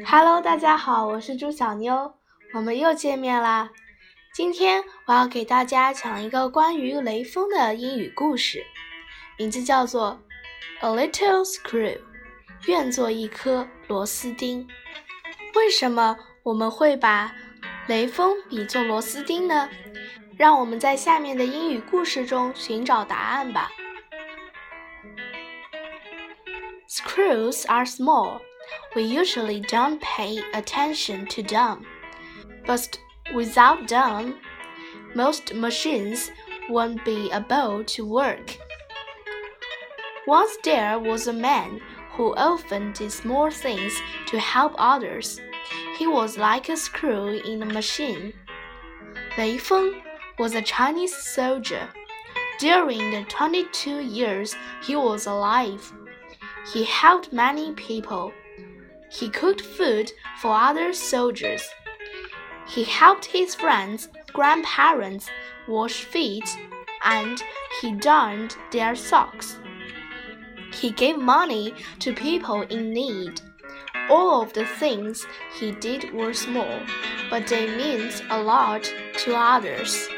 Hello，大家好，我是朱小妞，我们又见面啦。今天我要给大家讲一个关于雷锋的英语故事，名字叫做《A Little Screw》，愿做一颗螺丝钉。为什么我们会把雷锋比作螺丝钉呢？让我们在下面的英语故事中寻找答案吧。Screws are small. We usually don't pay attention to them. But without them, most machines won't be able to work. Once there was a man who often did small things to help others. He was like a screw in a machine. Lei Feng was a Chinese soldier. During the 22 years he was alive, he helped many people. He cooked food for other soldiers. He helped his friends, grandparents wash feet, and he darned their socks. He gave money to people in need. All of the things he did were small, but they meant a lot to others.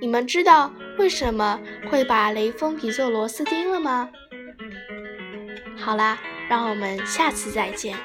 你们知道为什么会把雷锋比作螺丝钉了吗？好啦，让我们下次再见。